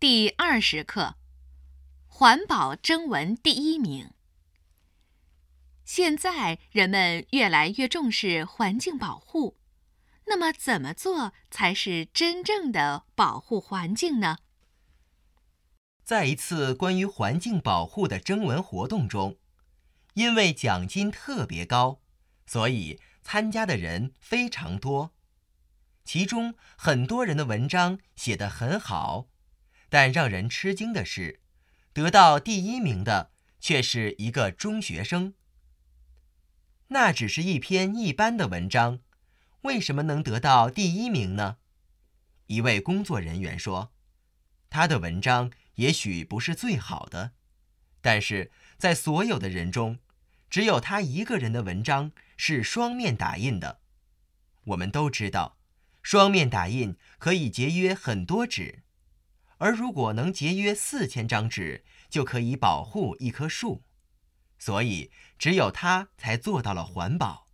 第二十课，环保征文第一名。现在人们越来越重视环境保护，那么怎么做才是真正的保护环境呢？在一次关于环境保护的征文活动中，因为奖金特别高，所以参加的人非常多。其中很多人的文章写得很好。但让人吃惊的是，得到第一名的却是一个中学生。那只是一篇一般的文章，为什么能得到第一名呢？一位工作人员说：“他的文章也许不是最好的，但是在所有的人中，只有他一个人的文章是双面打印的。我们都知道，双面打印可以节约很多纸。”而如果能节约四千张纸，就可以保护一棵树，所以只有他才做到了环保。